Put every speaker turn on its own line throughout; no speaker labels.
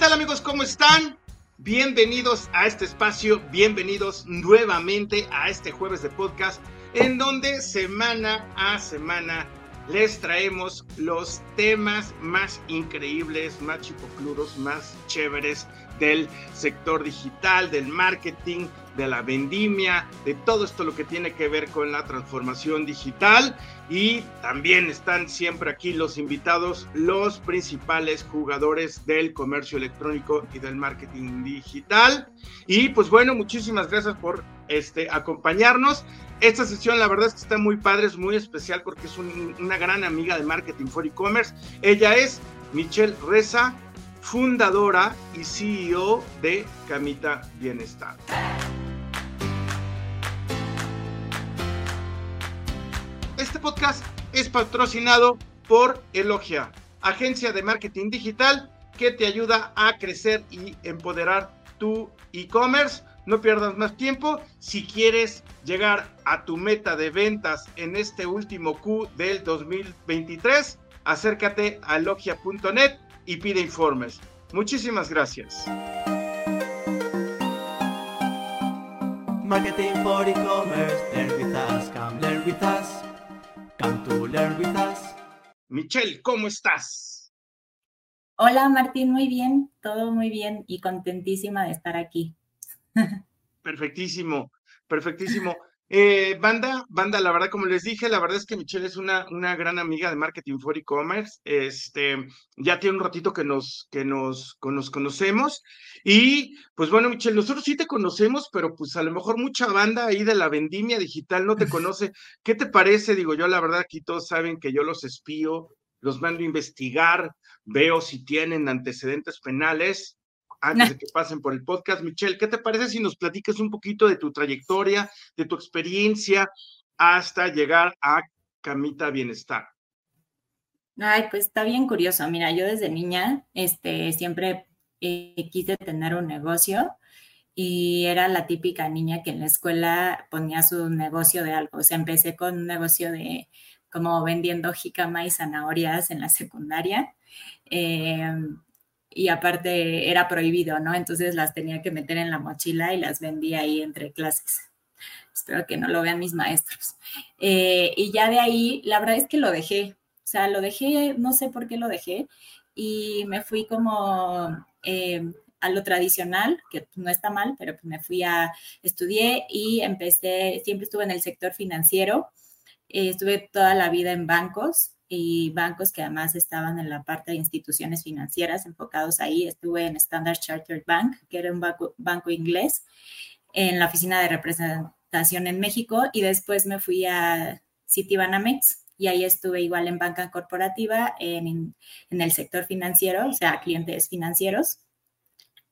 tal amigos? ¿Cómo están? Bienvenidos a este espacio, bienvenidos nuevamente a este jueves de podcast en donde semana a semana les traemos los temas más increíbles, más chipocluros, más chéveres del sector digital, del marketing, de la vendimia, de todo esto lo que tiene que ver con la transformación digital. Y también están siempre aquí los invitados, los principales jugadores del comercio electrónico y del marketing digital. Y pues bueno, muchísimas gracias por este, acompañarnos. Esta sesión la verdad es que está muy padre, es muy especial porque es una gran amiga de Marketing for E-Commerce. Ella es Michelle Reza, fundadora y CEO de Camita Bienestar. Este podcast es patrocinado por Elogia, agencia de marketing digital que te ayuda a crecer y empoderar tu e-commerce. No pierdas más tiempo. Si quieres llegar a tu meta de ventas en este último Q del 2023, acércate a elogia.net y pide informes. Muchísimas gracias.
Marketing for e-commerce, learn with us, come learn with us, come to learn with us.
Michelle, ¿cómo estás?
Hola Martín, muy bien, todo muy bien y contentísima de estar aquí.
Perfectísimo, perfectísimo. Eh, banda, banda, la verdad, como les dije, la verdad es que Michelle es una, una gran amiga de Marketing for E-Commerce. Este, ya tiene un ratito que nos, que nos, nos conocemos. Y pues bueno, Michelle, nosotros sí te conocemos, pero pues a lo mejor mucha banda ahí de la vendimia digital no te conoce. ¿Qué te parece? Digo, yo la verdad aquí todos saben que yo los espío, los mando a investigar, veo si tienen antecedentes penales antes de que pasen por el podcast. Michelle, ¿qué te parece si nos platicas un poquito de tu trayectoria, de tu experiencia hasta llegar a Camita Bienestar?
Ay, pues está bien curioso. Mira, yo desde niña este, siempre eh, quise tener un negocio y era la típica niña que en la escuela ponía su negocio de algo. O sea, empecé con un negocio de como vendiendo jicama y zanahorias en la secundaria. Eh, y aparte era prohibido, ¿no? Entonces las tenía que meter en la mochila y las vendía ahí entre clases. Espero que no lo vean mis maestros. Eh, y ya de ahí, la verdad es que lo dejé. O sea, lo dejé, no sé por qué lo dejé, y me fui como eh, a lo tradicional, que no está mal, pero me fui a, estudié y empecé, siempre estuve en el sector financiero, eh, estuve toda la vida en bancos, y bancos que además estaban en la parte de instituciones financieras enfocados ahí. Estuve en Standard Chartered Bank, que era un banco, inglés, en la oficina de representación en México y después me fui a Citibanamex y ahí estuve igual en banca corporativa, en, en el sector financiero, o sea, clientes financieros.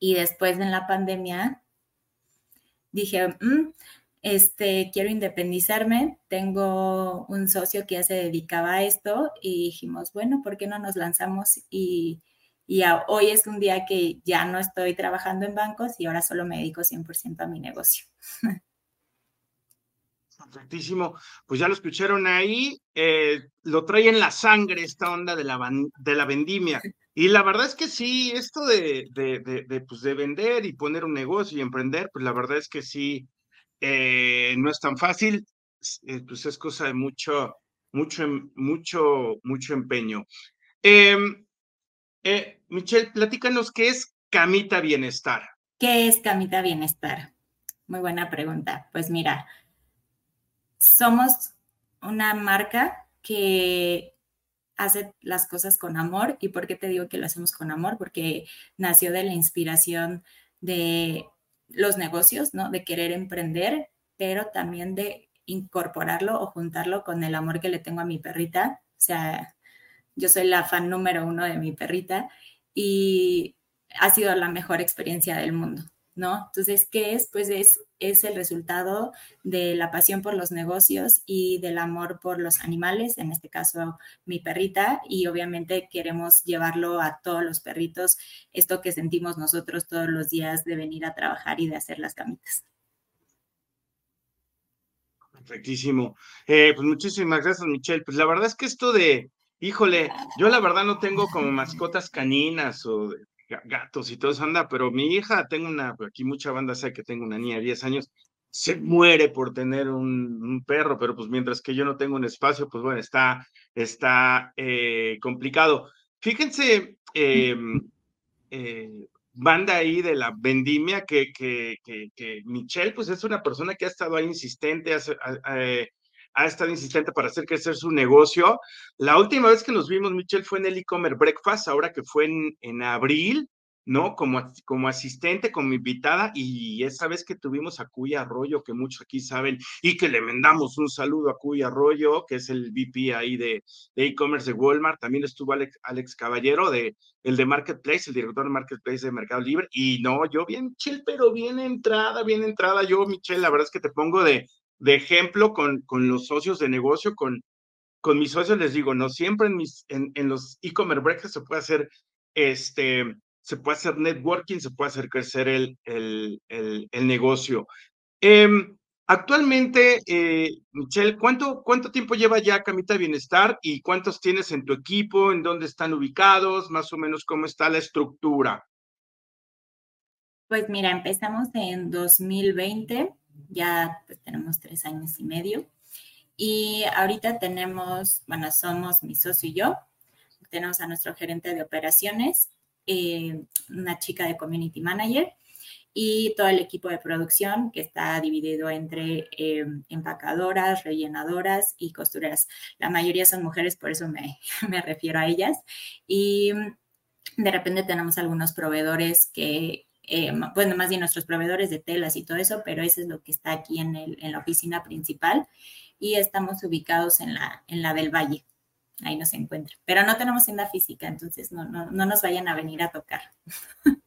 Y después en la pandemia dije, mm, este, quiero independizarme, tengo un socio que ya se dedicaba a esto y dijimos, bueno, ¿por qué no nos lanzamos? Y, hoy es un día que ya no estoy trabajando en bancos y ahora solo me dedico 100% a mi negocio.
Perfectísimo. Pues ya lo escucharon ahí, eh, lo trae en la sangre esta onda de la, de la vendimia. Y la verdad es que sí, esto de, de, de, pues de vender y poner un negocio y emprender, pues la verdad es que sí, eh, no es tan fácil, eh, pues es cosa de mucho, mucho, em, mucho, mucho empeño. Em, eh, Michelle, platícanos qué es Camita Bienestar.
¿Qué es Camita Bienestar? Muy buena pregunta. Pues mira, somos una marca que hace las cosas con amor. ¿Y por qué te digo que lo hacemos con amor? Porque nació de la inspiración de los negocios, ¿no? De querer emprender, pero también de incorporarlo o juntarlo con el amor que le tengo a mi perrita. O sea, yo soy la fan número uno de mi perrita y ha sido la mejor experiencia del mundo. ¿No? Entonces, ¿qué es? Pues es, es el resultado de la pasión por los negocios y del amor por los animales, en este caso mi perrita, y obviamente queremos llevarlo a todos los perritos, esto que sentimos nosotros todos los días de venir a trabajar y de hacer las camitas.
Perfectísimo. Eh, pues muchísimas gracias, Michelle. Pues la verdad es que esto de, híjole, yo la verdad no tengo como mascotas caninas o gatos y todo eso anda, pero mi hija, tengo una, aquí mucha banda sabe que tengo una niña de 10 años, se muere por tener un, perro, pero pues mientras que yo no tengo un espacio, pues bueno, está, está eh, complicado. Fíjense, em, eh, banda ahí de la vendimia, que, que, que, Michelle, pues es una persona que ha estado ahí insistente, eh, ha estado insistente para hacer crecer su negocio. La última vez que nos vimos, Michelle, fue en el e-commerce breakfast, ahora que fue en, en abril, ¿no? Como, como asistente, como invitada, y esa vez que tuvimos a Cuy Arroyo, que muchos aquí saben, y que le mandamos un saludo a Cuy Arroyo, que es el VP ahí de e-commerce de, Walmart, también estuvo Alex, Alex, Caballero, de, el de Marketplace, el director de Marketplace de Mercado Libre, y no, yo bien chill, pero bien entrada, bien entrada, yo, Michelle, la verdad es que te pongo de, de ejemplo con, con los socios de negocio, con, con mis socios les digo, no siempre en, mis, en, en los e-commerce breakfasts se puede hacer este se puede hacer networking, se puede hacer crecer el, el, el, negocio. Em, actualmente, eh, Michelle, ¿cuánto, ¿cuánto tiempo lleva ya Camita Bienestar y cuántos tienes en tu equipo? ¿En dónde están ubicados? Más o menos, ¿cómo está la estructura?
Pues mira, empezamos en 2020, ya pues tenemos tres años y medio. Y ahorita tenemos, bueno, somos mi socio y yo, tenemos a nuestro gerente de operaciones, eh, una chica de community manager y todo el equipo de producción que está dividido entre eh, empacadoras, rellenadoras y costureras. La mayoría son mujeres, por eso me, me, refiero a ellas. Y de repente tenemos algunos proveedores que, eh, bueno, más bien nuestros proveedores de telas y todo eso, pero eso es lo que está aquí en, el, en la oficina principal y estamos ubicados en la, en la del Valle ahí nos encuentra. Pero no tenemos tienda física, entonces no, no, no nos vayan a venir a tocar.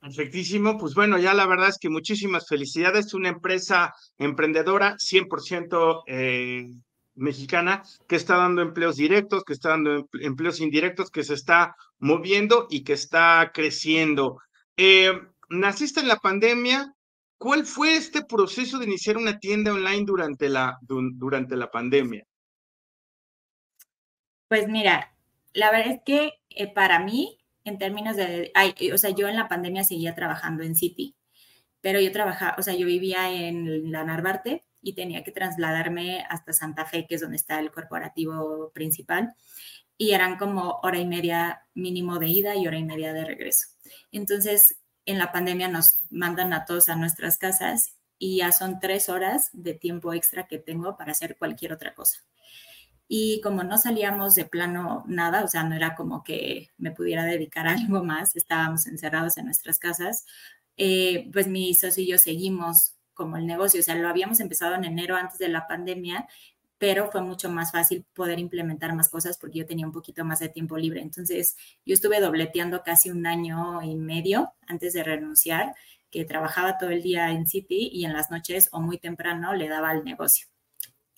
Perfectísimo, pues bueno, ya la verdad es que muchísimas felicidades, una empresa emprendedora 100% eh, mexicana que está dando empleos directos, que está dando empleos indirectos, que se está moviendo y que está creciendo. Eh, naciste en la pandemia, ¿cuál fue este proceso de iniciar una tienda online durante la, durante la pandemia?
Pues mira, la verdad es que eh, para mí, en términos de, o sea, yo en la pandemia seguía trabajando en City, pero yo trabajaba, o sea, yo vivía en la Narvarte y tenía que trasladarme hasta Santa Fe, que es donde está el corporativo principal, y eran como hora y media mínimo de ida y hora y media de regreso. Entonces, en la pandemia nos mandan a todos a nuestras casas y ya son tres horas de tiempo extra que tengo para hacer cualquier otra cosa. Y como no salíamos de plano nada, o sea, no era como que me pudiera dedicar a algo más, estábamos encerrados en nuestras casas, eh, pues mi socio y yo seguimos como el negocio, o sea, lo habíamos empezado en enero antes de la pandemia, pero fue mucho más fácil poder implementar más cosas porque yo tenía un poquito más de tiempo libre. Entonces, yo estuve dobleteando casi un año y medio antes de renunciar, que trabajaba todo el día en City y en las noches o muy temprano le daba al negocio.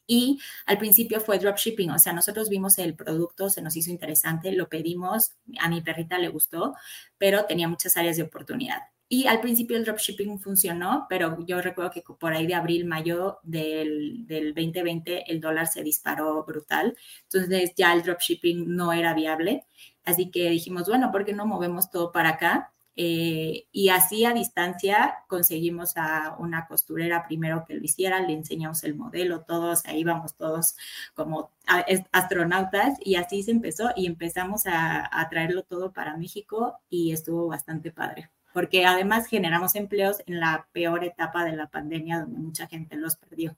Y al principio fue dropshipping, o sea, nosotros vimos el producto, se nos hizo interesante, lo pedimos, a mi perrita le gustó, pero tenía muchas áreas de oportunidad. Y al principio el dropshipping funcionó, pero yo recuerdo que por ahí de abril, mayo del, del 2020 el dólar se disparó brutal. Entonces ya el dropshipping no era viable. Así que dijimos, bueno, ¿por qué no movemos todo para acá? Eh, y así a distancia conseguimos a una costurera primero que lo hiciera, le enseñamos el modelo, todos, ahí vamos todos como astronautas y así se empezó y empezamos a, a traerlo todo para México y estuvo bastante padre, porque además generamos empleos en la peor etapa de la pandemia donde mucha gente los perdió.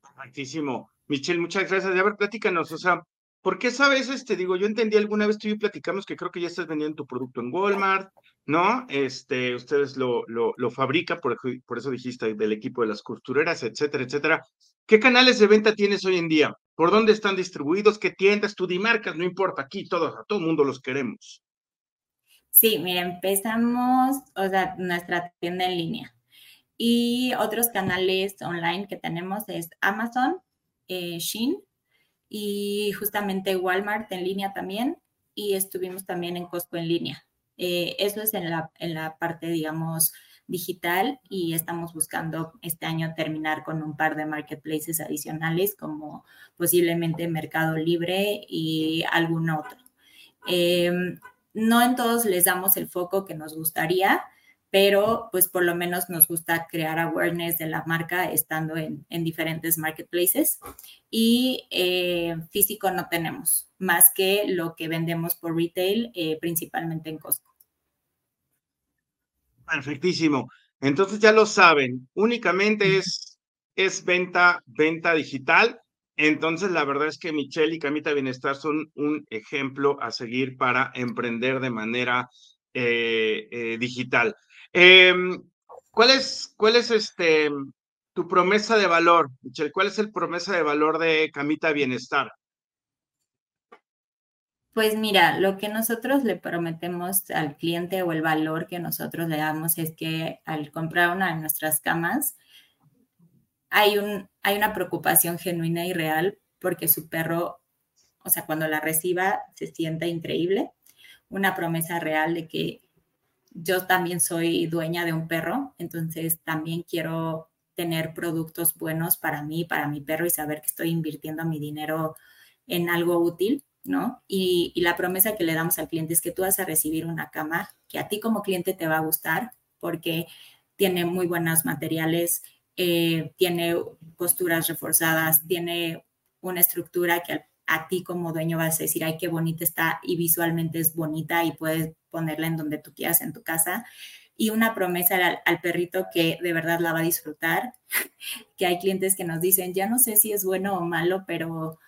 Perfectísimo. Michelle, muchas gracias. A ver, platícanos, o sea, porque sabes, este, digo, yo entendí alguna vez tú y platicamos que creo que ya estás vendiendo tu producto en Walmart, ¿no? Este, ustedes lo, lo, lo fabrican, por, por eso dijiste del equipo de las costureras, etcétera, etcétera. ¿Qué canales de venta tienes hoy en día? ¿Por dónde están distribuidos? ¿Qué tiendas? Tú di marcas, no importa, aquí todos, a todo el mundo los queremos.
Sí, mira, empezamos, o sea, nuestra tienda en línea. Y otros canales online que tenemos es Amazon, eh, Shein, y justamente Walmart en línea también y estuvimos también en Costco en línea. Eh, eso es en la, en la parte, digamos, digital y estamos buscando este año terminar con un par de marketplaces adicionales como posiblemente Mercado Libre y algún otro. Em, no en todos les damos el foco que nos gustaría, pero pues por lo menos nos gusta crear awareness de la marca estando en, diferentes marketplaces y eh, físico no tenemos más que lo que vendemos por retail, eh, principalmente en Costco.
Perfectísimo. Entonces ya lo saben, únicamente es, es venta, venta digital. Entonces la verdad es que Michelle y Camita Bienestar son un ejemplo a seguir para emprender de manera eh, digital. Em, ¿Cuál es, cuál es este, tu promesa de valor, Michelle? ¿Cuál es el promesa de valor de Camita Bienestar?
Pues mira, lo que nosotros le prometemos al cliente o el valor que nosotros le damos es que al comprar una de nuestras camas, hay, un, hay una preocupación genuina y real porque su perro, o sea, cuando la reciba, se sienta increíble. Una promesa real de que yo también soy dueña de un perro, entonces también quiero tener productos buenos para mí, para mi perro y saber que estoy invirtiendo mi dinero en algo útil, ¿no? Y, la promesa que le damos al cliente es que tú vas a recibir una cama que a ti como cliente te va a gustar porque tiene muy buenos materiales, eh, tiene posturas reforzadas, tiene una estructura que a ti como dueño vas a decir, ay, qué bonita está y visualmente es bonita y puedes ponerla en donde tú quieras en tu casa. Y una promesa al, perrito que de verdad la va a disfrutar, que hay clientes que nos dicen, ya no sé si es bueno o malo, pero,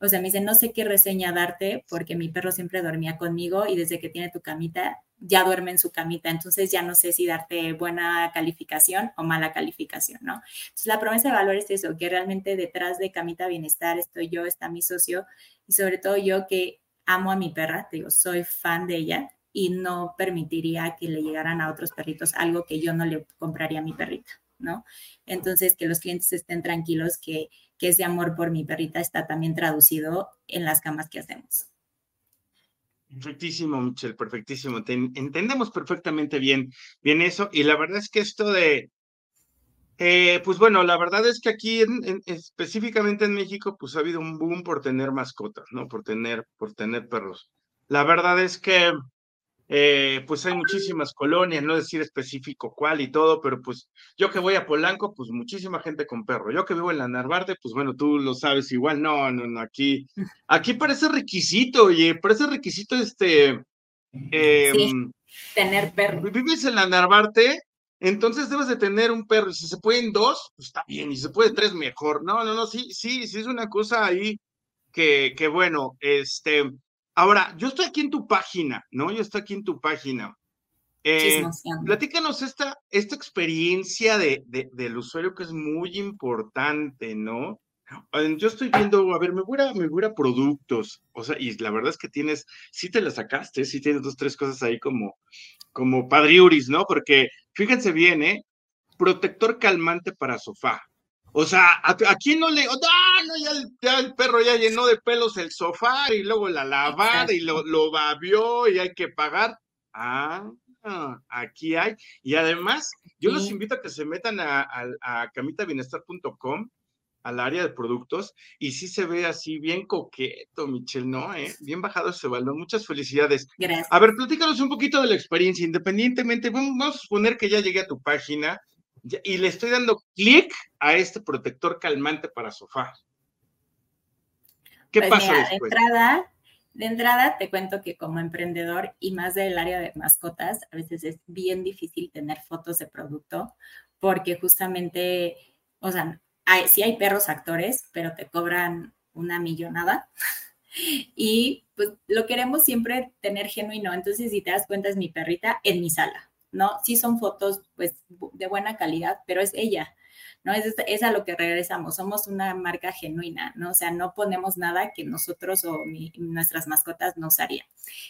o sea, me dicen, no sé qué reseña darte porque mi perro siempre dormía conmigo y desde que tiene tu camita, ya duerme en su camita, entonces ya no sé si darte buena calificación o mala calificación, ¿no? Entonces la promesa de valor es eso, que realmente detrás de Camita Bienestar estoy yo, está mi socio y sobre todo yo que amo a mi perra, te digo, soy fan de ella y no permitiría que le llegaran a otros perritos algo que yo no le compraría a mi perrita, ¿no? Entonces, que los clientes estén tranquilos que, que ese amor por mi perrita está también traducido en las camas que hacemos.
Perfectísimo, Michelle, perfectísimo. entendemos perfectamente bien, bien eso. Y la verdad es que esto de, eh, pues bueno, la verdad es que aquí específicamente en México, pues ha habido un boom por tener mascotas, ¿no? Por tener, por tener perros. La verdad es que eh, pues hay muchísimas colonias, no decir específico cuál y todo, pero pues yo que voy a Polanco, pues muchísima gente con perro. Yo que vivo en la Narvarte, pues bueno, tú lo sabes igual, no, no, no, aquí, aquí parece requisito, oye, parece requisito este...
Em, tener perro.
Vives en la Narvarte, entonces debes de tener un perro, y si se pueden dos, pues está bien, y si se puede tres, mejor. No, no, no, sí, sí, sí es una cosa ahí que, que bueno, este, Ahora, yo estoy aquí en tu página, ¿no? Yo estoy aquí en tu página. Eh, platícanos esta, esta experiencia de, del usuario que es muy importante, ¿no? Yo estoy viendo, a ver, me voy a, me voy a productos, o sea, y la verdad es que tienes, sí te la sacaste, sí tienes dos, tres cosas ahí como, como padriuris, ¿no? Porque fíjense bien, ¿eh? Protector calmante para sofá, o sea, ¿a, quién no le.? ¡Ah, no! Ya el, perro ya llenó de pelos el sofá y luego la lavada y lo, lo babió y hay que pagar. Ah, aquí hay. Y además, yo los invito a que se metan a, a, camitabienestar.com al área de productos y sí se ve así bien coqueto, Michelle, ¿no? ¿Eh? Bien bajado ese balón. Muchas felicidades.
Gracias.
A ver, platícanos un poquito de la experiencia, independientemente, vamos a suponer que ya llegué a tu página y le estoy dando clic a este protector calmante para sofá.
¿Qué pues pasa después? De entrada, de entrada te cuento que como emprendedor y más del área de mascotas, a veces es bien difícil tener fotos de producto porque justamente, o sea, hay, sí hay perros actores, pero te cobran una millonada. y pues lo queremos siempre tener genuino. Entonces, si te das cuenta, es mi perrita en mi sala. ¿No? Sí son fotos pues de buena calidad, pero es ella, ¿no? Es, es, a lo que regresamos, somos una marca genuina, ¿no? O sea, no ponemos nada que nosotros o nuestras mascotas no usarían.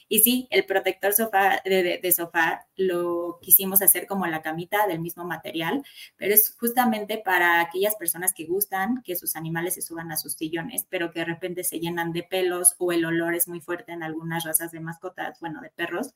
Y sí, el protector sofá, de, sofá lo quisimos hacer como la camita del mismo material, pero es justamente para aquellas personas que gustan que sus animales se suban a sus sillones, pero que de repente se llenan de pelos o el olor es muy fuerte en algunas razas de mascotas, bueno, de perros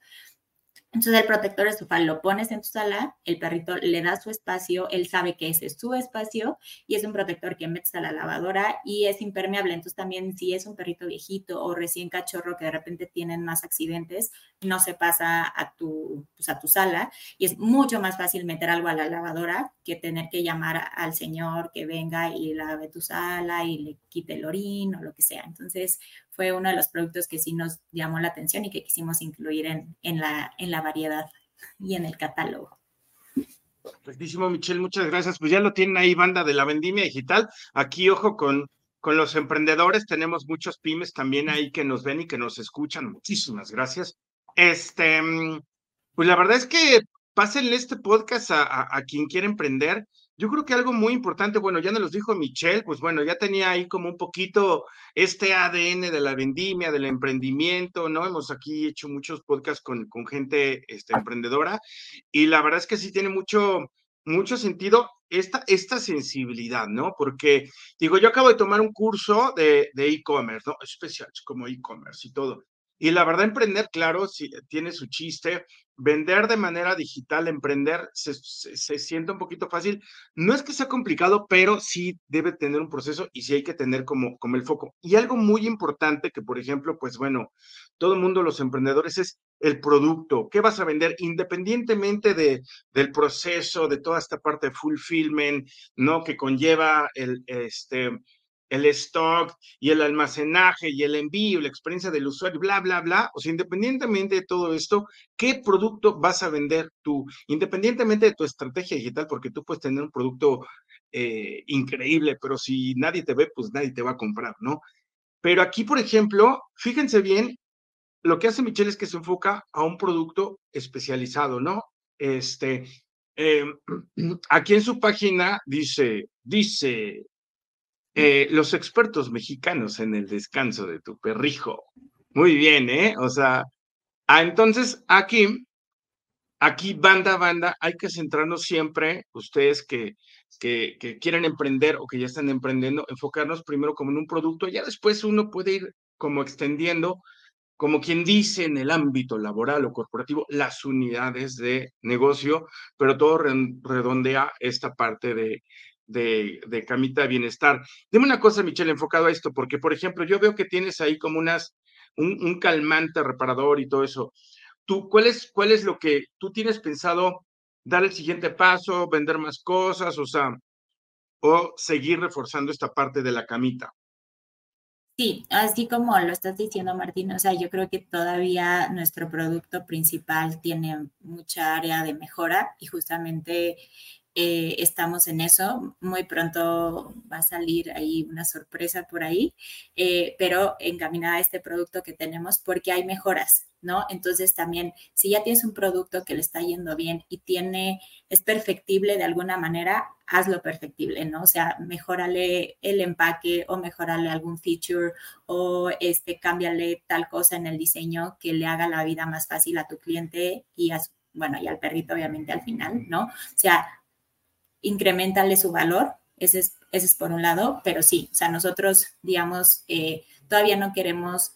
Entonces el protector estufal lo pones en tu sala, el perrito le da su espacio, él sabe que ese es su espacio y es un protector que metes a la lavadora y es impermeable. Entonces también si es un perrito viejito o recién cachorro que de repente tienen más accidentes, no se pasa a tu, pues, a tu sala y es mucho más fácil meter algo a la lavadora que tener que llamar al señor que venga y lave tu sala y le quite el orín o lo que sea. Entonces fue uno de los productos que sí nos llamó la atención y que quisimos incluir en, en, la, en la variedad y en el catálogo.
Perfectísimo, Michelle, muchas gracias. Pues ya lo tienen ahí, banda de la vendimia digital. Aquí, ojo, con, con los emprendedores, tenemos muchos pymes también ahí que nos ven y que nos escuchan. Muchísimas gracias. Este, mm, pues la verdad es que pásenle este podcast a, a, a quien quiera emprender yo creo que algo muy importante, bueno, ya nos los dijo Michelle, pues bueno, ya tenía ahí como un poquito este ADN de la vendimia, del emprendimiento, ¿no? Hemos aquí hecho muchos podcasts con, con gente este, emprendedora y la verdad es que sí tiene mucho, mucho sentido esta, esta sensibilidad, ¿no? Porque, digo, yo acabo de tomar un curso de e-commerce, ¿no? Especial como e-commerce y todo. Y la verdad, emprender, claro, sí, tiene su chiste. Vender de manera digital, emprender, se, se, siente un poquito fácil. No es que sea complicado, pero sí debe tener un proceso y sí hay que tener como, como el foco. Y algo muy importante que, por ejemplo, pues bueno, todo el mundo, los emprendedores, es el producto. ¿Qué vas a vender? Independientemente de, del proceso, de toda esta parte de fulfillment, ¿no? Que conlleva el, este, el stock y el almacenaje y el envío, la experiencia del usuario, bla, bla, bla. O sea, independientemente de todo esto, ¿qué producto vas a vender tú? Independientemente de tu estrategia digital, porque tú puedes tener un producto eh, increíble, pero si nadie te ve, pues nadie te va a comprar, ¿no? Pero aquí, por ejemplo, fíjense bien, lo que hace Michelle es que se enfoca a un producto especializado, ¿no? Este, eh, aquí en su página dice, dice, eh, los expertos mexicanos en el descanso de tu perrijo. Muy bien, ¿eh? O sea, ah, entonces aquí, aquí, banda, banda, hay que centrarnos siempre, ustedes que, que, que quieren emprender o que ya están emprendiendo, enfocarnos primero como en un producto, ya después uno puede ir como extendiendo, como quien dice en el ámbito laboral o corporativo, las unidades de negocio, pero todo redondea esta parte de, de, de, camita bienestar. Dime una cosa, Michelle, enfocado a esto, porque, por ejemplo, yo veo que tienes ahí como unas, un, calmante reparador y todo eso. ¿Tú, cuál es, cuál es lo que tú tienes pensado dar el siguiente paso, vender más cosas, o sea, o seguir reforzando esta parte de la camita?
Sí, así como lo estás diciendo, Martín, o sea, yo creo que todavía nuestro producto principal tiene mucha área de mejora y justamente eh, estamos en eso. Muy pronto va a salir ahí una sorpresa por ahí, eh, pero encaminada a este producto que tenemos porque hay mejoras, ¿no? Entonces también, si ya tienes un producto que le está yendo bien y tiene, es perfectible de alguna manera, hazlo perfectible, ¿no? O sea, mejórale el empaque o mejórale algún feature o este, cámbiale tal cosa en el diseño que le haga la vida más fácil a tu cliente y a bueno, y al perrito obviamente al final, ¿no? O sea, incrementarle su valor, ese es, ese es por un lado, pero sí, o sea, nosotros, digamos, eh, todavía no queremos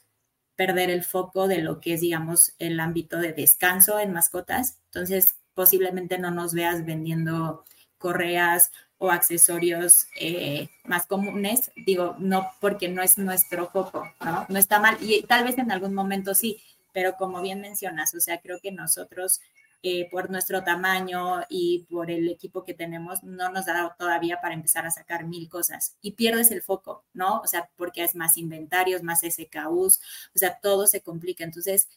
perder el foco de lo que es, digamos, el ámbito de descanso en mascotas, entonces posiblemente no nos veas vendiendo correas o accesorios eh, más comunes, digo, no porque no es nuestro foco, ¿no? No está mal, y tal vez en algún momento sí, pero como bien mencionas, o sea, creo que nosotros eh, por nuestro tamaño y por el equipo que tenemos, no nos da todavía para empezar a sacar mil cosas y pierdes el foco, ¿no? O sea, porque es más inventarios, más SKUs, o sea, todo se complica. Entonces,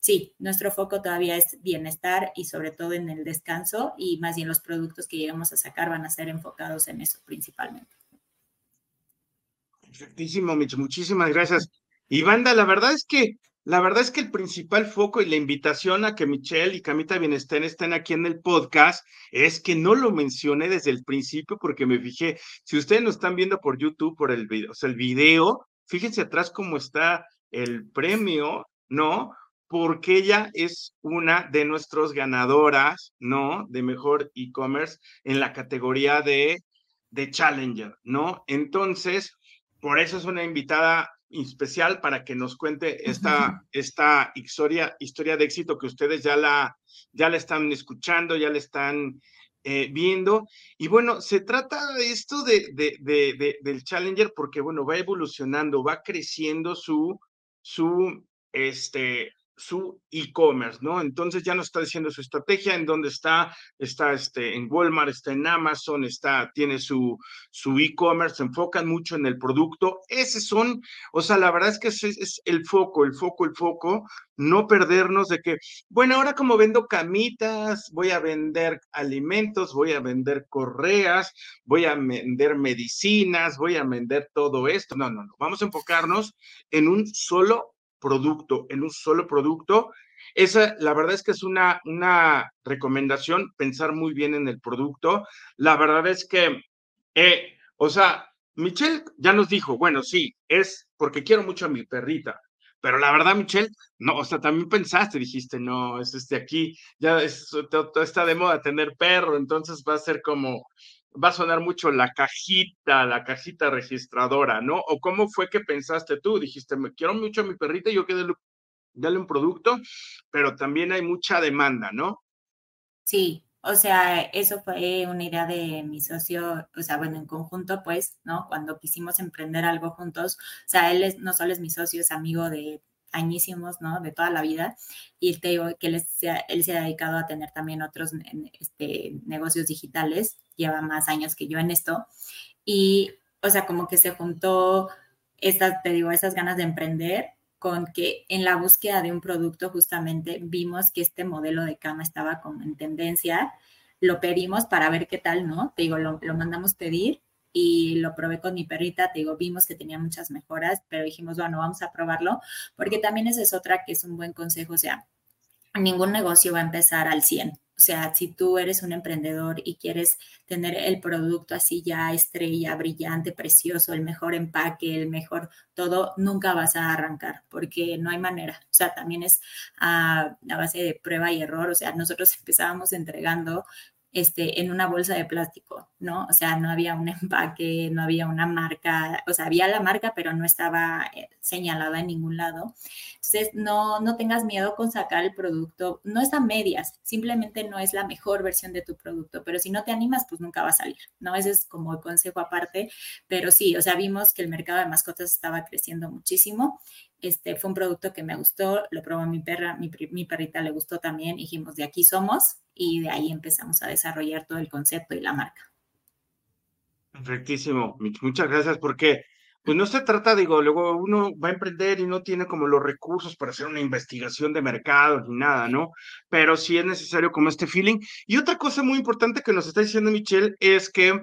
sí, nuestro foco todavía es bienestar y sobre todo en el descanso y más bien los productos que lleguemos a sacar van a ser enfocados en eso principalmente.
Perfectísimo, Mitch. Muchísimas gracias. Y banda, la verdad es que la verdad es que el principal foco y la invitación a que Michelle y Camita Bienestar estén aquí en el podcast es que no lo mencioné desde el principio porque me fijé, si ustedes nos están viendo por YouTube, por el video, o sea, el video, fíjense atrás cómo está el premio, ¿no? Porque ella es una de nuestras ganadoras, ¿no? De mejor e-commerce en la categoría de, de Challenger, ¿no? Entonces, por eso es una invitada especial para que nos cuente esta, esta historia, historia de éxito que ustedes ya la, ya la están escuchando, ya la están eh, viendo. Y bueno, se trata de esto de, de, de, del Challenger porque, bueno, va evolucionando, va creciendo su, su, este, su e-commerce, ¿no? Entonces ya nos está diciendo su estrategia, en dónde está, está este, en Walmart, está en Amazon, está, tiene su, su e-commerce, se enfocan mucho en el producto. Ese son, o sea, la verdad es que ese es el foco, el foco, el foco, no perdernos de que, bueno, ahora como vendo camitas, voy a vender alimentos, voy a vender correas, voy a vender medicinas, voy a vender todo esto. No, no, no, vamos a enfocarnos en un solo producto, en un solo producto. Esa, la verdad es que es una, una recomendación, pensar muy bien en el producto. La verdad es que, eh, o sea, Michelle ya nos dijo, bueno, sí, es porque quiero mucho a mi perrita, pero la verdad, Michelle, no, o sea, también pensaste, dijiste, no, es este aquí, ya es, está de moda tener perro, entonces va a ser como, va a sonar mucho la cajita, la cajita registradora, ¿no? ¿O cómo fue que pensaste tú? Dijiste, me quiero mucho a mi perrita y yo quiero darle un producto, pero también hay mucha demanda, ¿no?
Sí, o sea, eso fue una idea de mi socio, o sea, bueno, en conjunto, pues, ¿no? Cuando quisimos emprender algo juntos, o sea, él es, no solo es mi socio, es amigo de añísimos, ¿no? De toda la vida. Y te digo que él se, ha, él se ha dedicado a tener también otros este, negocios digitales, lleva más años que yo en esto. Y, o sea, como que se juntó, estas, te digo, esas ganas de emprender con que en la búsqueda de un producto justamente vimos que este modelo de cama estaba como en tendencia, lo pedimos para ver qué tal, ¿no? Te digo, lo, lo mandamos pedir y lo probé con mi perrita, te digo, vimos que tenía muchas mejoras, pero dijimos, bueno, vamos a probarlo, porque también esa es otra que es un buen consejo, o sea, ningún negocio va a empezar al 100. O sea, si tú eres un emprendedor y quieres tener el producto así ya estrella, brillante, precioso, el mejor empaque, el mejor todo, nunca vas a arrancar porque no hay manera. O sea, también es a, a base de prueba y error. O sea, nosotros empezábamos entregando este, en una bolsa de plástico, ¿no? O sea, no había un empaque, no había una marca, o sea, había la marca, pero no estaba eh, señalada en ningún lado. Entonces, no, no tengas miedo con sacar el producto, no es a medias, simplemente no es la mejor versión de tu producto, pero si no te animas, pues nunca va a salir, ¿no? Ese es como el consejo aparte, pero sí, o sea, vimos que el mercado de mascotas estaba creciendo muchísimo este, fue un producto que me gustó, lo probó mi perra, mi, mi, perrita le gustó también, dijimos, de aquí somos y de ahí empezamos a desarrollar todo el concepto y la marca.
Perfectísimo, muchas gracias porque pues no se trata, digo, luego uno va a emprender y no tiene como los recursos para hacer una investigación de mercado ni nada, ¿no? Pero sí es necesario como este feeling. Y otra cosa muy importante que nos está diciendo Michelle es que,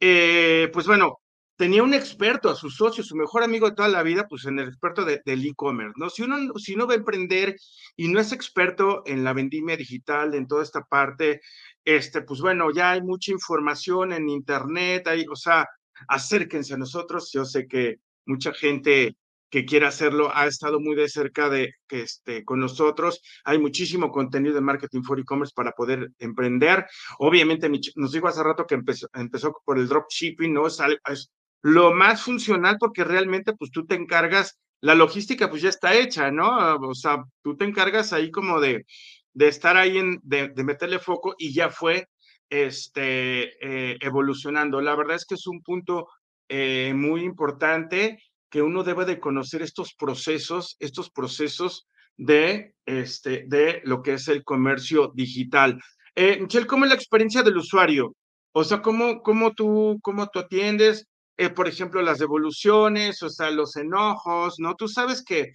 eh, pues bueno, tenía un experto, a su socio, su mejor amigo de toda la vida, pues en el experto del e-commerce, ¿no? Si uno, si uno va a emprender y no es experto en la vendimia digital, en toda esta parte, este, pues bueno, ya hay mucha información en internet, hay, o sea, acérquense a nosotros, yo sé que mucha gente que quiera hacerlo ha estado muy de cerca de que este, con nosotros. Hay muchísimo contenido de marketing for e-commerce para poder emprender. Obviamente, nos dijo hace rato que empezó, empezó por el dropshipping, ¿no? Es, lo más funcional porque realmente pues tú te encargas, la logística pues ya está hecha, ¿no? O sea, tú te encargas ahí como de, de estar ahí, de meterle foco y ya fue este, eh, evolucionando. La verdad es que es un punto eh, muy importante que uno debe de conocer estos procesos, estos procesos de, este, de lo que es el comercio digital. Eh, Michelle, ¿cómo es la experiencia del usuario? O sea, ¿cómo, cómo, tú, cómo tú atiendes? Eh, por ejemplo, las devoluciones, o sea, los enojos, ¿no? Tú sabes que,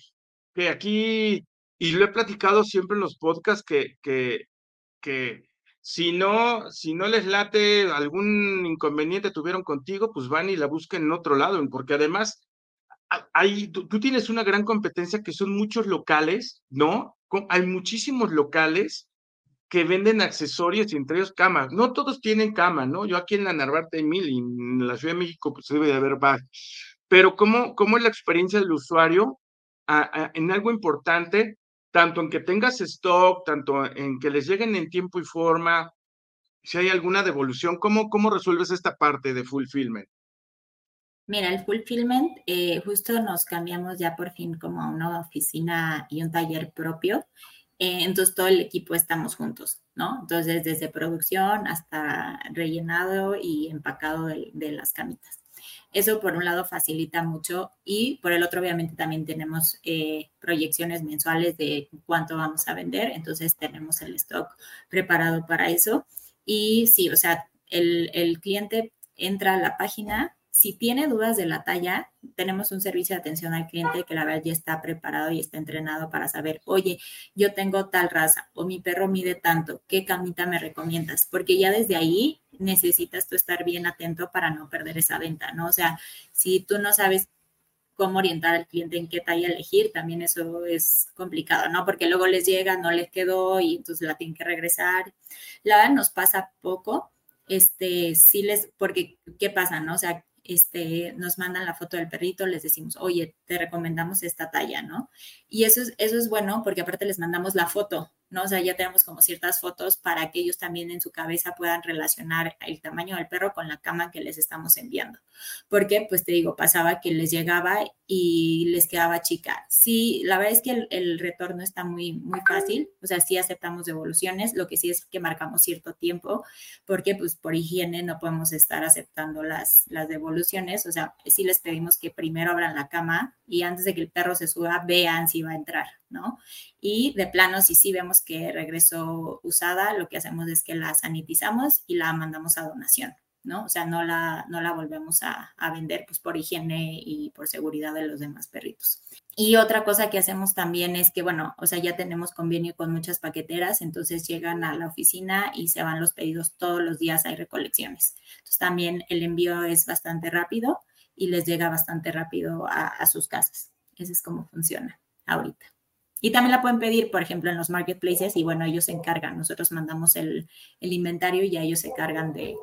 que aquí, y lo he platicado siempre en los podcasts, que, que, si no, si no les late algún inconveniente tuvieron contigo, pues van y la buscan en otro lado, porque además hay, tú tienes una gran competencia que son muchos locales, ¿no? Hay muchísimos locales que venden accesorios y entre ellos camas. No todos tienen cama, ¿no? Yo aquí en la Narvarte hay mil y en la Ciudad de México pues debe de haber más. Pero ¿cómo, cómo es la experiencia del usuario en algo importante, tanto en que tengas stock, tanto en que les lleguen en tiempo y forma, si hay alguna devolución, ¿cómo, cómo resuelves esta parte de fulfillment?
Mira, el fulfillment, eh, justo nos cambiamos ya por fin como a una oficina y un taller propio. Eh, entonces todo el equipo estamos juntos, ¿no? Entonces desde producción hasta rellenado y empacado de, las camitas. Eso por un lado facilita mucho y por el otro obviamente también tenemos eh, proyecciones mensuales de cuánto vamos a vender, entonces tenemos el stock preparado para eso. Y sí, o sea, el cliente entra a la página, si tiene dudas de la talla, tenemos un servicio de atención al cliente que la verdad ya está preparado y está entrenado para saber, oye, yo tengo tal raza o mi perro mide tanto, ¿qué camita me recomiendas? Porque ya desde ahí necesitas tú estar bien atento para no perder esa venta, ¿no? O sea, si tú no sabes cómo orientar al cliente en qué talla elegir, también eso es complicado, ¿no? Porque luego les llega, no les quedó y entonces la tienen que regresar. La verdad nos pasa poco, este, les, porque, ¿qué pasa, no? O sea, este, nos mandan la foto del perrito, les decimos, oye, te recomendamos esta talla, ¿no? Y eso es, eso es bueno porque aparte les mandamos la foto, ¿no? O sea, ya tenemos como ciertas fotos para que ellos también en su cabeza puedan relacionar el tamaño del perro con la cama que les estamos enviando. Porque, pues te digo, pasaba que les llegaba y les quedaba chica. Sí, la verdad es que el, retorno está muy, muy fácil, o sea, sí aceptamos devoluciones, lo que sí es que marcamos cierto tiempo, porque pues por higiene no podemos estar aceptando las, las devoluciones, o sea, sí les pedimos que primero abran la cama y antes de que el perro se suba, vean si va a entrar, ¿no? Y de plano, si sí vemos que regresó usada, lo que hacemos es que la sanitizamos y la mandamos a donación, ¿no? O sea, no la, no la volvemos a, a vender pues por higiene y por seguridad de los demás perritos. Y otra cosa que hacemos también es que, bueno, o sea, ya tenemos convenio con muchas paqueteras, entonces llegan a la oficina y se van los pedidos todos los días, hay recolecciones. Entonces también el envío es bastante rápido y les llega bastante rápido a, sus casas. Ese es cómo funciona ahorita. Y también la pueden pedir, por ejemplo, en los marketplaces y bueno, ellos se encargan. Nosotros mandamos el, el inventario y ya ellos se encargan de,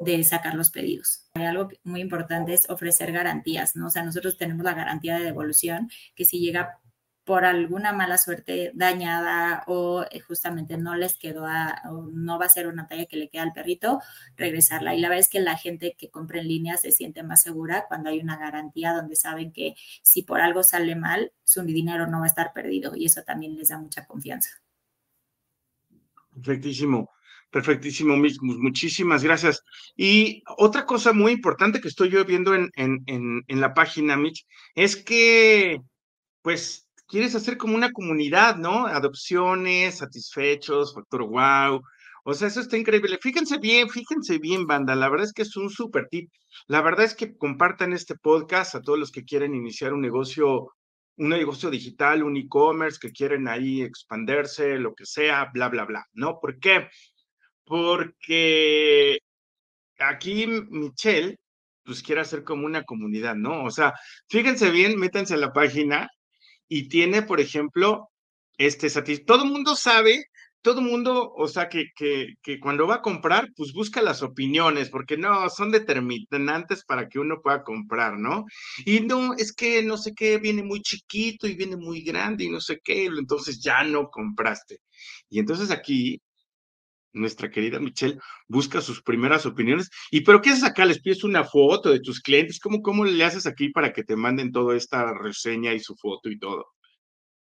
de sacar los pedidos. Hay algo muy importante es ofrecer garantías, ¿no? O sea, nosotros tenemos la garantía de devolución que si llega por alguna mala suerte dañada o eh, justamente no les quedó a, o no va a ser una talla que le queda al perrito, regresarla. Y la verdad es que la gente que compra en línea se siente más segura cuando hay una garantía donde saben que si por algo sale mal, su dinero no va a estar perdido y eso también les da mucha confianza.
Perfectísimo. Perfectísimo, Muchísimas gracias. Y otra cosa muy importante que estoy yo viendo en, en, en, en la página, Mitch, es que, pues, quieres hacer como una comunidad, ¿no? Adopciones, satisfechos, factor wow. O sea, eso está increíble. Fíjense bien, fíjense bien, banda. La verdad es que es un súper tip. La verdad es que compartan este podcast a todos los que quieren iniciar un negocio, un negocio digital, un e-commerce, que quieren ahí expandirse, lo que sea, bla, bla, bla. ¿No? ¿Por qué? Porque aquí Michelle, pues quiere hacer como una comunidad, ¿no? O sea, fíjense bien, métanse a la página y tiene, por ejemplo, este todo el mundo sabe, todo el mundo, o sea, que, que, que, cuando va a comprar, pues busca las opiniones, porque no, son determinantes para que uno pueda comprar, ¿no? Y no, es que no sé qué, viene muy chiquito y viene muy grande y no sé qué, entonces ya no compraste. Y entonces aquí nuestra querida Michelle busca sus primeras opiniones. ¿Y pero qué haces acá? ¿Les pides una foto de tus clientes? ¿Cómo, cómo le haces aquí para que te manden toda esta reseña y su foto y todo?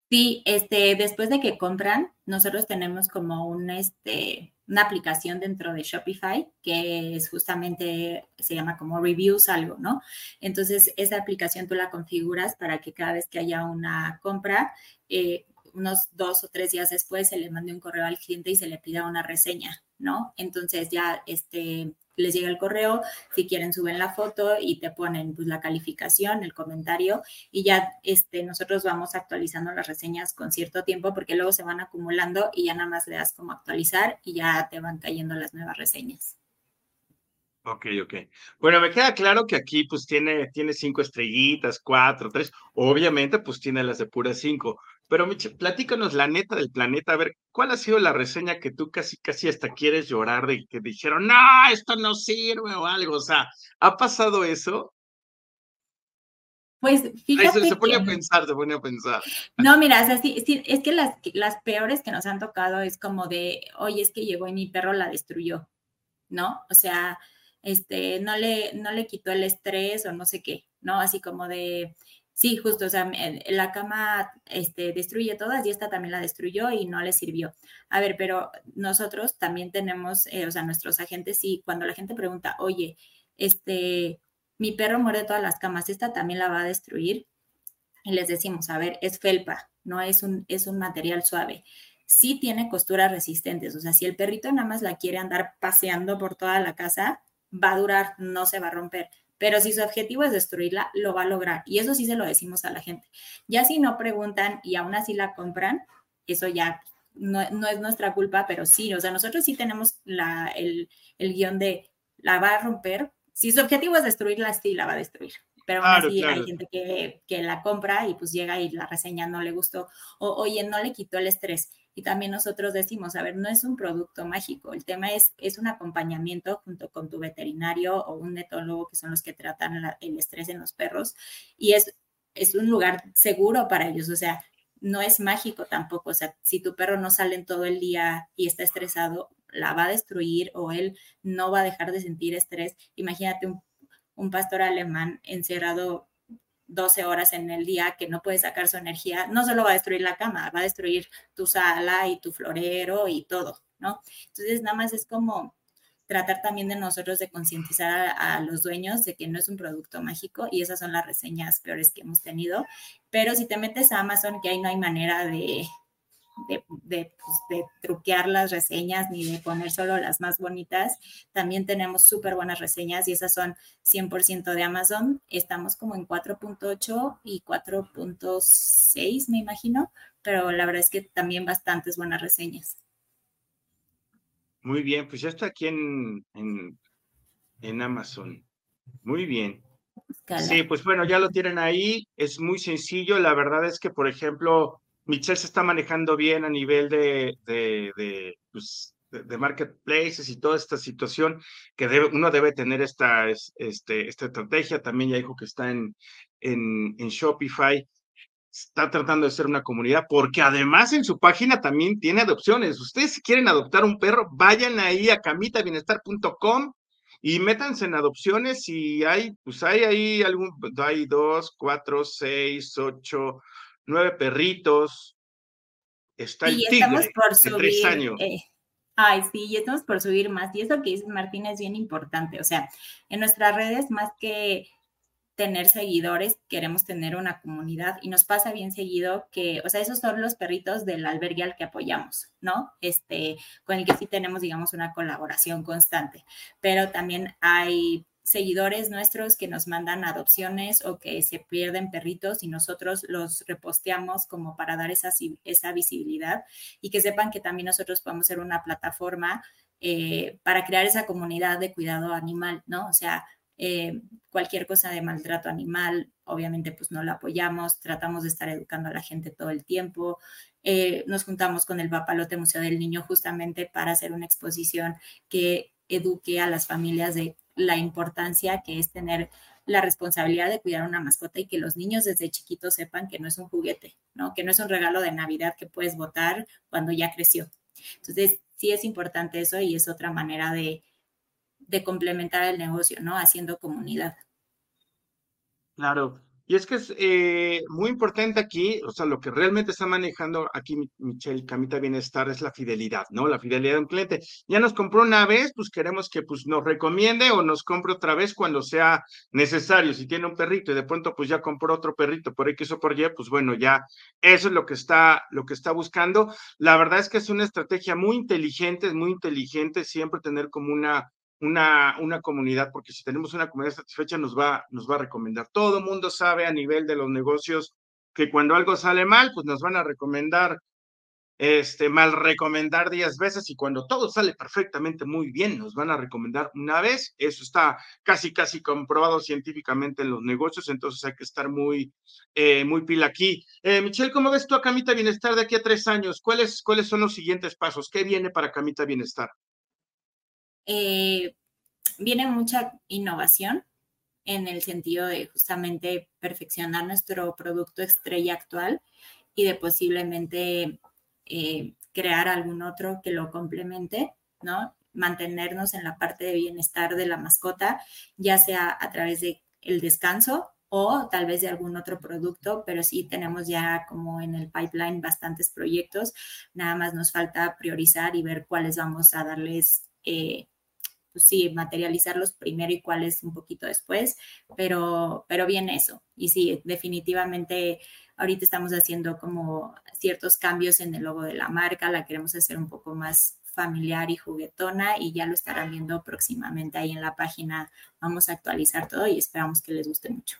Sí, este, después de que compran, nosotros tenemos como un, este, una aplicación dentro de Shopify que es justamente, se llama como reviews algo, ¿no? Entonces, esa aplicación tú la configuras para que cada vez que haya una compra, eh, unos dos o tres días después se le mande un correo al cliente y se le pida una reseña, ¿no? Entonces ya este, les llega el correo, si quieren suben la foto y te ponen pues la calificación, el comentario y ya este, nosotros vamos actualizando las reseñas con cierto tiempo porque luego se van acumulando y ya nada más le das como actualizar y ya te van cayendo las nuevas reseñas.
Ok, ok. Bueno, me queda claro que aquí pues tiene, tiene cinco estrellitas, cuatro, tres. Obviamente pues tiene las de pura cinco. Pero Miche, platícanos la neta del planeta, a ver, ¿cuál ha sido la reseña que tú casi, casi hasta quieres llorar de que dijeron, no, esto no sirve o algo? O sea, ¿ha pasado eso?
Pues fíjate.
se, pone a pensar, se pone a pensar.
No, mira, o sea, sí, sí, es que las, las peores que nos han tocado es como de, oye, es que llegó y mi perro la destruyó, ¿no? O sea, este, no le, no le quitó el estrés o no sé qué, ¿no? Así como de, sí, justo, o sea, la cama este, destruye todas y esta también la destruyó y no le sirvió. A ver, pero nosotros también tenemos, eh, o sea, nuestros agentes, sí, cuando la gente pregunta, oye, este, mi perro muere todas las camas, esta también la va a destruir. Y les decimos, a ver, es felpa, no es un, es un material suave. Sí tiene costuras resistentes, o sea, si el perrito nada más la quiere andar paseando por toda la casa, va a durar, no se va a romper. Pero si su objetivo es destruirla, lo va a lograr. Y eso sí se lo decimos a la gente. Ya si no preguntan y aún así la compran, eso ya no, es nuestra culpa, pero sí, o sea, nosotros sí tenemos la, el, el guion de la va a romper. Si su objetivo es destruirla, sí la va a destruir pero aún así hay gente que, que, la compra y pues llega y la reseña no le gustó, o oye, no le quitó el estrés. Y también nosotros decimos, a ver, no es un producto mágico, el tema es, es un acompañamiento junto con tu veterinario o un netólogo, que son los que tratan el estrés en los perros, y es, es un lugar seguro para ellos, o sea, no es mágico tampoco, o sea, si tu perro no sale en todo el día y está estresado, la va a destruir o él no va a dejar de sentir estrés. Imagínate un un pastor alemán encerrado 12 horas en el día que no puede sacar su energía, no solo va a destruir la cama, va a destruir tu sala y tu florero y todo, ¿no? Entonces, nada más es como tratar también de nosotros de concientizar a, los dueños de que no es un producto mágico y esas son las reseñas peores que hemos tenido. Pero si te metes a Amazon, que ahí no hay manera de, de, de, pues, de, truquear las reseñas ni de poner solo las más bonitas. También tenemos súper buenas reseñas y esas son 100% de Amazon. Estamos como en 4.8 y 4.6, me imagino, pero la verdad es que también bastantes buenas reseñas.
Muy bien, pues ya está aquí en, en, en Amazon. Muy bien. Sí, pues bueno, ya lo tienen ahí. Es muy sencillo. La verdad es que, por ejemplo, Michelle se está manejando bien a nivel de, de, pues, de, marketplaces y toda esta situación que uno debe tener esta, este, esta estrategia. También ya dijo que está en, en, en Shopify está tratando de ser una comunidad, porque además en su página también tiene adopciones. Ustedes si quieren adoptar un perro, vayan ahí a camitabienestar.com y métanse en adopciones y hay, pues hay ahí algún, hay dos, cuatro, seis, ocho, nueve perritos. Está el tigre por subir, de tres años.
Eh, ay, sí, y estamos por subir más. Y eso que dice Martín es bien importante. O sea, en nuestras redes, más que tener seguidores, queremos tener una comunidad y nos pasa bien seguido que, o sea, esos son los perritos del albergue al que apoyamos, ¿no? Este, con el que sí tenemos, digamos, una colaboración constante, pero también hay seguidores nuestros que nos mandan adopciones o que se pierden perritos y nosotros los reposteamos como para dar esa, esa visibilidad y que sepan que también nosotros podemos ser una plataforma eh, para crear esa comunidad de cuidado animal, ¿no? O sea, eh, cualquier cosa de maltrato animal, obviamente pues no lo apoyamos, tratamos de estar educando a la gente todo el tiempo. Eh, nos juntamos con el Papalote Museo del Niño justamente para hacer una exposición que eduque a las familias de la importancia que es tener la responsabilidad de cuidar una mascota y que los niños desde chiquitos sepan que no es un juguete, ¿no? Que no es un regalo de Navidad que puedes votar cuando ya creció. Entonces, sí es importante eso y es otra manera de, de complementar el negocio, ¿no? Haciendo comunidad.
Claro. Y es que es eh, muy importante aquí, o sea, lo que realmente está manejando aquí Michelle Camita Bienestar es la fidelidad, ¿no? La fidelidad de un cliente. Ya nos compró una vez, pues queremos que pues nos recomiende o nos compre otra vez cuando sea necesario. Si tiene un perrito y de pronto pues ya compró otro perrito por X o por Y, pues bueno, ya eso es lo que está, lo que está buscando. La verdad es que es una estrategia muy inteligente, es muy inteligente siempre tener como una una, una comunidad, porque si tenemos una comunidad satisfecha nos va, nos va a recomendar. Todo mundo sabe a nivel de los negocios que cuando algo sale mal, pues nos van a recomendar, este, mal recomendar diez veces y cuando todo sale perfectamente muy bien, nos van a recomendar una vez. Eso está casi, casi comprobado científicamente en los negocios, entonces hay que estar muy, eh, muy pila aquí. Eh, Michelle, ¿cómo ves tú a Camita Bienestar de aquí a tres años? ¿Cuáles, ¿Cuáles son los siguientes pasos? ¿Qué viene para Camita Bienestar?
Eh, viene mucha innovación en el sentido de justamente perfeccionar nuestro producto estrella actual y de posiblemente eh, crear algún otro que lo complemente, ¿no? mantenernos en la parte de bienestar de la mascota, ya sea a través de el descanso o tal vez de algún otro producto, pero sí tenemos ya como en el pipeline bastantes proyectos, nada más nos falta priorizar y ver cuáles vamos a darles, eh, pues sí, materializarlos primero y cuáles un poquito después, pero, pero bien eso. Y sí, definitivamente ahorita estamos haciendo como ciertos cambios en el logo de la marca, la queremos hacer un poco más familiar y juguetona y ya lo estarán viendo próximamente ahí en la página. Vamos a actualizar todo y esperamos que les guste mucho.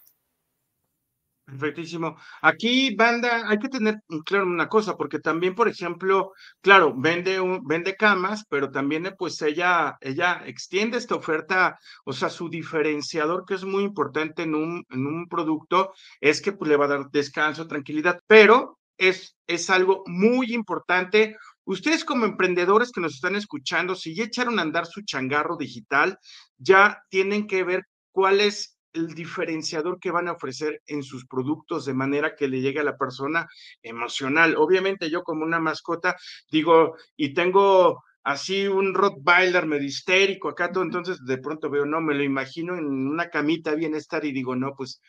Perfectísimo. Aquí, banda, hay que tener claro una cosa, porque también, por ejemplo, claro, vende vende camas, pero también, eh, pues, ella, ella extiende esta oferta, o sea, su diferenciador, que es muy importante en un, en un producto, es que pues, le va a dar descanso, tranquilidad, pero es, es algo muy importante. Ustedes como emprendedores que nos están escuchando, si ya echaron a andar su changarro digital, ya tienen que ver cuál es el diferenciador que van a ofrecer en sus productos de manera que le llegue a la persona emocional. Obviamente yo como una mascota digo, y tengo así un Rottweiler medio histérico acá, todo, entonces de pronto veo, no, me lo imagino en una camita bienestar y digo, no, pues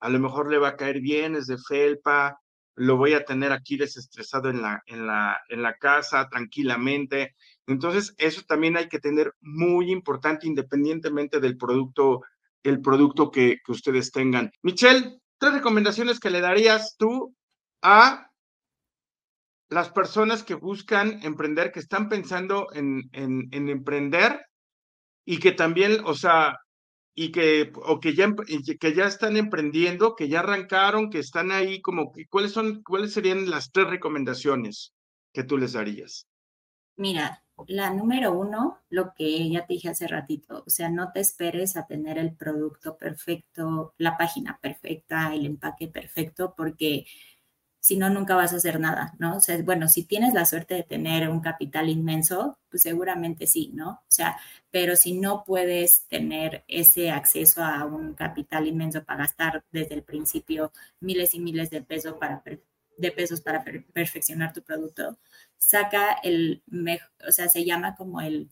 a lo mejor le va a caer bien, es de felpa, lo voy a tener aquí desestresado en la, en la, en la casa tranquilamente. Entonces, eso también hay que tener muy importante independientemente del producto el producto que, ustedes tengan. Michelle, tres recomendaciones que le darías tú a las personas que buscan emprender, que están pensando en, en, emprender y que también, o sea, y que, o que ya, que ya están emprendiendo, que ya arrancaron, que están ahí, como, ¿cuáles son, cuáles serían las tres recomendaciones que tú les darías?
Mira, la número uno, lo que ya te dije hace ratito, o sea, no te esperes a tener el producto perfecto, la página perfecta, el empaque perfecto, porque si no, nunca vas a hacer nada, ¿no? O sea, bueno, si tienes la suerte de tener un capital inmenso, pues seguramente sí, ¿no? O sea, pero si no puedes tener ese acceso a un capital inmenso para gastar desde el principio miles y miles de pesos para de pesos para perfeccionar tu producto, saca el, o sea, se llama como el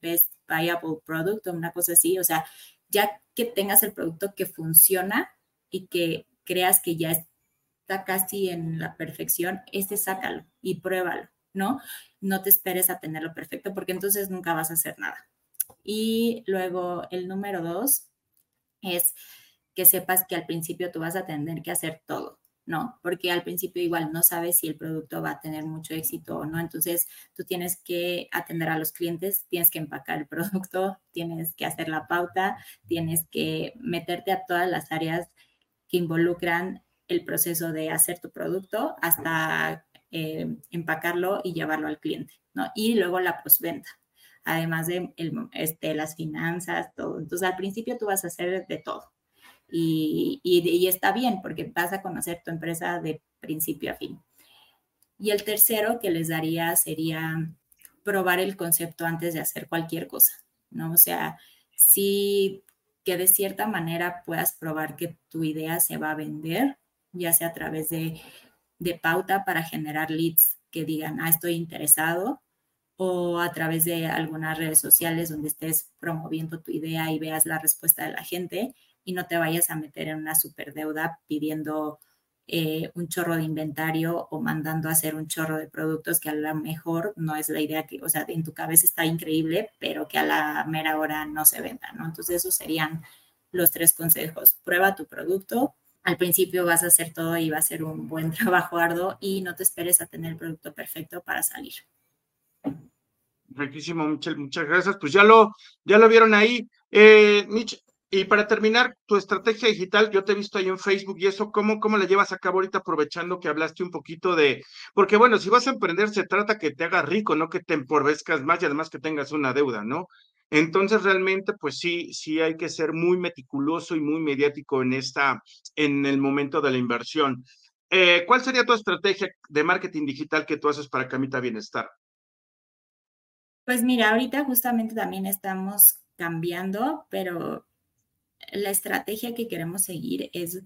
best viable product o una cosa así, o sea, ya que tengas el producto que funciona y que creas que ya está casi en la perfección, este sácalo y pruébalo, ¿no? No te esperes a tenerlo perfecto porque entonces nunca vas a hacer nada. Y luego el número dos es que sepas que al principio tú vas a tener que hacer todo. ¿No? Porque al principio igual no sabes si el producto va a tener mucho éxito o no. Entonces tú tienes que atender a los clientes, tienes que empacar el producto, tienes que hacer la pauta, tienes que meterte a todas las áreas que involucran el proceso de hacer tu producto hasta eh, empacarlo y llevarlo al cliente, ¿no? Y luego la postventa, además de este, las finanzas, todo. Entonces al principio tú vas a hacer de todo y, está bien porque vas a conocer tu empresa de principio a fin. Y el tercero que les daría sería probar el concepto antes de hacer cualquier cosa, ¿no? O sea, sí que de cierta manera puedas probar que tu idea se va a vender, ya sea a través de, de pauta para generar leads que digan, ah, estoy interesado, o a través de algunas redes sociales donde estés promoviendo tu idea y veas la respuesta de la gente y no te vayas a meter en una superdeuda pidiendo eh, un chorro de inventario o mandando a hacer un chorro de productos que a lo mejor no es la idea que, o sea, en tu cabeza está increíble, pero que a la mera hora no se venda, ¿no? Entonces esos serían los tres consejos. Prueba tu producto. Al principio vas a hacer todo y va a ser un buen trabajo arduo y no te esperes a tener el producto perfecto para salir.
Riquísimo, muchas, muchas gracias. Pues ya lo, ya lo vieron ahí. Eh, Mitch, y para terminar, tu estrategia digital, yo te he visto ahí en Facebook y eso, ¿cómo, ¿cómo la llevas a cabo ahorita aprovechando que hablaste un poquito de, porque bueno, si vas a emprender se trata que te hagas rico, no que te empobrezcas más y además que tengas una deuda, ¿no? Entonces realmente, pues sí, sí hay que ser muy meticuloso y muy mediático en esta, en el momento de la inversión. Eh, ¿Cuál sería tu estrategia de marketing digital que tú haces para Camita Bienestar?
Pues mira, ahorita justamente también estamos cambiando, pero la estrategia que queremos seguir es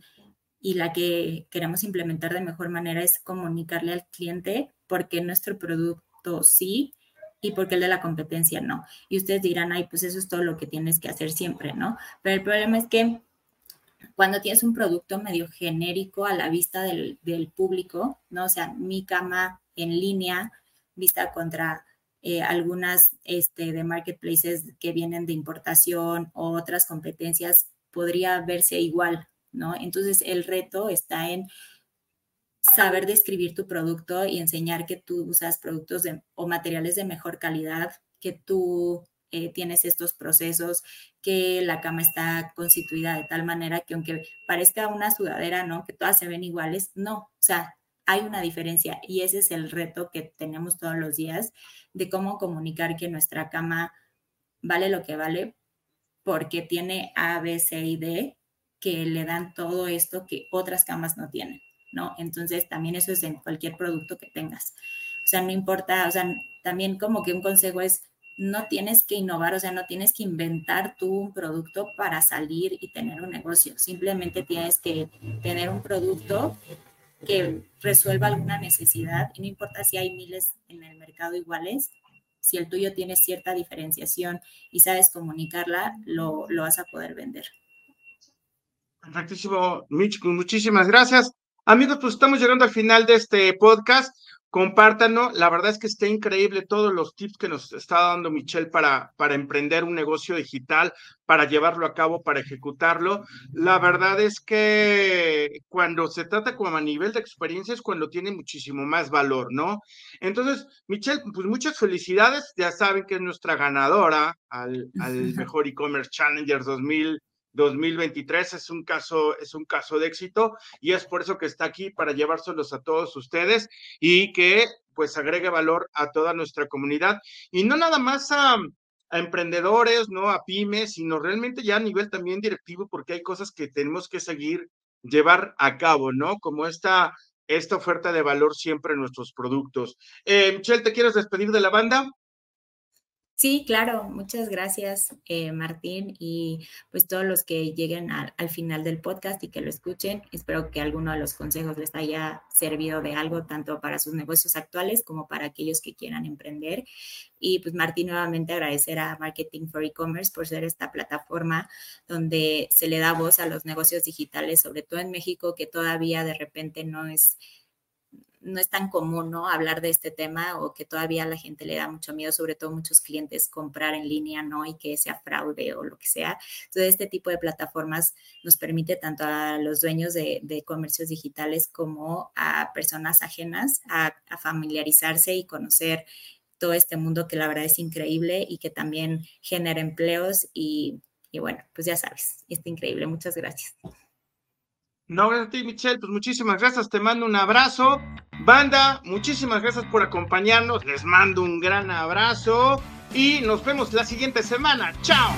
y la que queremos implementar de mejor manera es comunicarle al cliente por qué nuestro producto sí y porque el de la competencia no. Y ustedes dirán, ay, pues eso es todo lo que tienes que hacer siempre, ¿no? Pero el problema es que cuando tienes un producto medio genérico a la vista del, público, ¿no? O sea, mi cama en línea, vista contra eh, algunas este, de marketplaces que vienen de importación o otras competencias, podría verse igual, ¿no? Entonces, el reto está en saber describir tu producto y enseñar que tú usas productos o materiales de mejor calidad, que tú eh, tienes estos procesos, que la cama está constituida de tal manera que aunque parezca una sudadera, ¿no? Que todas se ven iguales, no, o sea, hay una diferencia y ese es el reto que tenemos todos los días de cómo comunicar que nuestra cama vale lo que vale porque tiene A, B, C y D que le dan todo esto que otras camas no tienen. ¿no? Entonces, también eso es en cualquier producto que tengas. O sea, no importa, o sea, también como que un consejo es, no tienes que innovar, o sea, no tienes que inventar tú un producto para salir y tener un negocio. Simplemente tienes que tener un producto que resuelva alguna necesidad y no importa si hay miles en el mercado iguales, si el tuyo tiene cierta diferenciación y sabes comunicarla, lo, lo vas a poder vender.
Perfectísimo, Mitch, muchísimas gracias. Amigos, pues estamos llegando al final de este podcast. Compártanlo. La verdad es que está increíble todos los tips que nos está dando Michelle para, para emprender un negocio digital, para llevarlo a cabo, para ejecutarlo. La verdad es que cuando se trata como a nivel de experiencia es cuando tiene muchísimo más valor, ¿no? Entonces, Michelle, pues muchas felicidades. Ya saben que es nuestra ganadora al, al mejor e-commerce Challenger 2000. 2023 es un caso, es un caso de éxito y es por eso que está aquí para llevárselos a todos ustedes y que pues agregue valor a toda nuestra comunidad y no nada más a, emprendedores, no a pymes, sino realmente ya a nivel también directivo porque hay cosas que tenemos que seguir llevar a cabo, ¿no? Como esta, esta oferta de valor siempre en nuestros productos. Eh, Michelle, ¿te quieres despedir de la banda?
Sí, claro, muchas gracias, eh, Martín, y pues todos los que lleguen al, final del podcast y que lo escuchen, espero que alguno de los consejos les haya servido de algo, tanto para sus negocios actuales como para aquellos que quieran emprender. Y pues Martín, nuevamente agradecer a Marketing for E-Commerce por ser esta plataforma donde se le da voz a los negocios digitales, sobre todo en México, que todavía de repente no es no es tan común, ¿no? Hablar de este tema o que todavía a la gente le da mucho miedo, sobre todo muchos clientes comprar en línea, ¿no? Y que sea fraude o lo que sea. Entonces, este tipo de plataformas nos permite tanto a los dueños de, comercios digitales como a personas ajenas a, familiarizarse y conocer todo este mundo que la verdad es increíble y que también genera empleos y, y bueno, pues ya sabes, está increíble. Muchas gracias.
No, gracias a ti, Michelle. Pues muchísimas gracias. Te mando un abrazo. Banda, muchísimas gracias por acompañarnos. Les mando un gran abrazo y nos vemos la siguiente semana. Chao.